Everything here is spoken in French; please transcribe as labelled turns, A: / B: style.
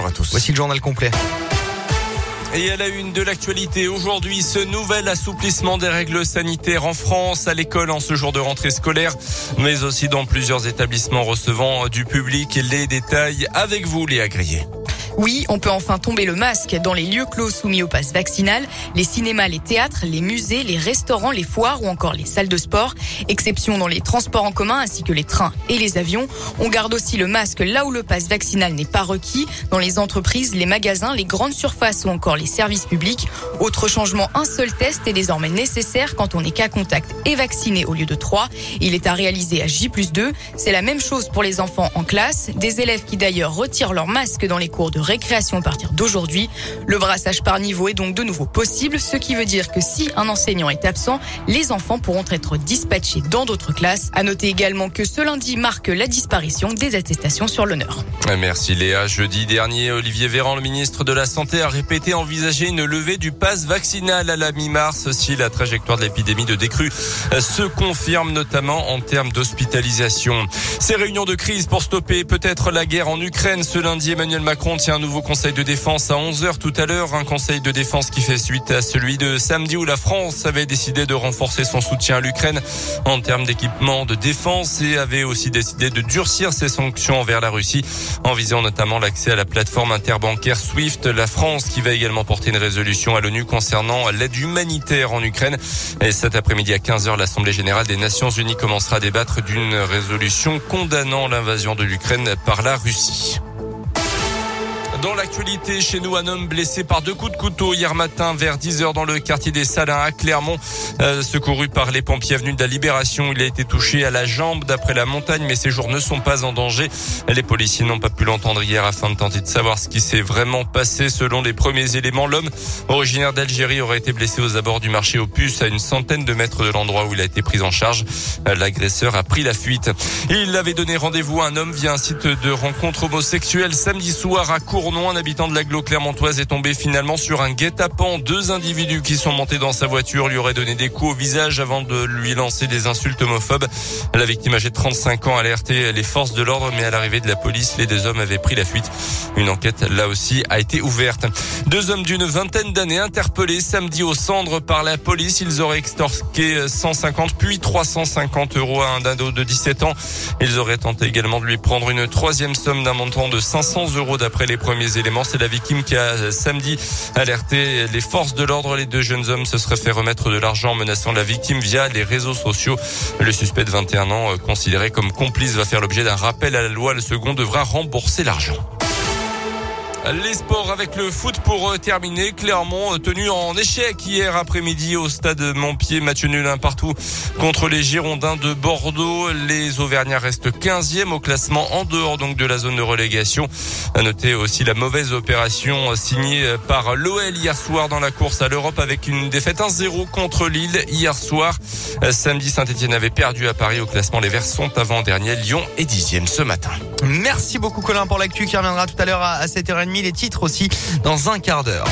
A: bonjour à tous.
B: Voici le journal complet.
C: Et à la une de l'actualité, aujourd'hui, ce nouvel assouplissement des règles sanitaires en France, à l'école en ce jour de rentrée scolaire, mais aussi dans plusieurs établissements recevant du public. Les détails avec vous, Léa Grillet.
D: Oui, on peut enfin tomber le masque dans les lieux clos soumis au pass vaccinal, les cinémas, les théâtres, les musées, les restaurants, les foires ou encore les salles de sport. Exception dans les transports en commun ainsi que les trains et les avions. On garde aussi le masque là où le pass vaccinal n'est pas requis, dans les entreprises, les magasins, les grandes surfaces ou encore les services publics. Autre changement, un seul test est désormais nécessaire quand on est cas contact et vacciné au lieu de trois. Il est à réaliser à J plus 2. C'est la même chose pour les enfants en classe, des élèves qui d'ailleurs retirent leur masque dans les cours de récréation à partir d'aujourd'hui. Le brassage par niveau est donc de nouveau possible, ce qui veut dire que si un enseignant est absent, les enfants pourront être dispatchés dans d'autres classes. À noter également que ce lundi marque la disparition des attestations sur l'honneur.
C: Merci Léa. Jeudi dernier, Olivier Véran, le ministre de la Santé, a répété envisager une levée du pass vaccinal à la mi-mars si la trajectoire de l'épidémie de décrue se confirme, notamment en termes d'hospitalisation. Ces réunions de crise pour stopper peut-être la guerre en Ukraine. Ce lundi, Emmanuel Macron tient nouveau conseil de défense à 11h tout à l'heure. Un conseil de défense qui fait suite à celui de samedi où la France avait décidé de renforcer son soutien à l'Ukraine en termes d'équipement de défense et avait aussi décidé de durcir ses sanctions envers la Russie en visant notamment l'accès à la plateforme interbancaire SWIFT. La France qui va également porter une résolution à l'ONU concernant l'aide humanitaire en Ukraine. Et cet après-midi à 15h, l'Assemblée générale des Nations unies commencera à débattre d'une résolution condamnant l'invasion de l'Ukraine par la Russie. Dans l'actualité, chez nous, un homme blessé par deux coups de couteau hier matin vers 10 heures dans le quartier des Salins à Clermont, euh, secouru par les pompiers venus de la Libération. Il a été touché à la jambe d'après la montagne, mais ses jours ne sont pas en danger. Les policiers n'ont pas pu l'entendre hier afin de tenter de savoir ce qui s'est vraiment passé. Selon les premiers éléments, l'homme originaire d'Algérie aurait été blessé aux abords du marché puces à une centaine de mètres de l'endroit où il a été pris en charge. L'agresseur a pris la fuite. Il avait donné rendez-vous à un homme via un site de rencontre homosexuelle samedi soir à Cour un habitant de l'agglo clermontoise est tombé finalement sur un guet-apens. Deux individus qui sont montés dans sa voiture lui auraient donné des coups au visage avant de lui lancer des insultes homophobes. La victime âgée de 35 ans a alerté les forces de l'ordre, mais à l'arrivée de la police, les deux hommes avaient pris la fuite. Une enquête, là aussi, a été ouverte. Deux hommes d'une vingtaine d'années interpellés samedi au cendres par la police. Ils auraient extorqué 150 puis 350 euros à un dado de 17 ans. Ils auraient tenté également de lui prendre une troisième somme d'un montant de 500 euros d'après les premiers C'est la victime qui a samedi alerté les forces de l'ordre. Les deux jeunes hommes se seraient fait remettre de l'argent menaçant la victime via les réseaux sociaux. Le suspect de 21 ans, considéré comme complice, va faire l'objet d'un rappel à la loi. Le second devra rembourser l'argent. Les sports avec le foot pour terminer. Clermont tenu en échec hier après-midi au stade Montpied. Match nul un partout contre les Girondins de Bordeaux. Les Auvergnats restent 15e au classement en dehors donc de la zone de relégation. À noter aussi la mauvaise opération signée par l'OL hier soir dans la course à l'Europe avec une défaite 1-0 contre Lille hier soir. Samedi, Saint-Etienne avait perdu à Paris au classement. Les Verts sont avant-dernier. Lyon est dixième ce matin.
B: Merci beaucoup Colin pour l'actu qui reviendra tout à l'heure à 7h30 les titres aussi dans un quart d'heure.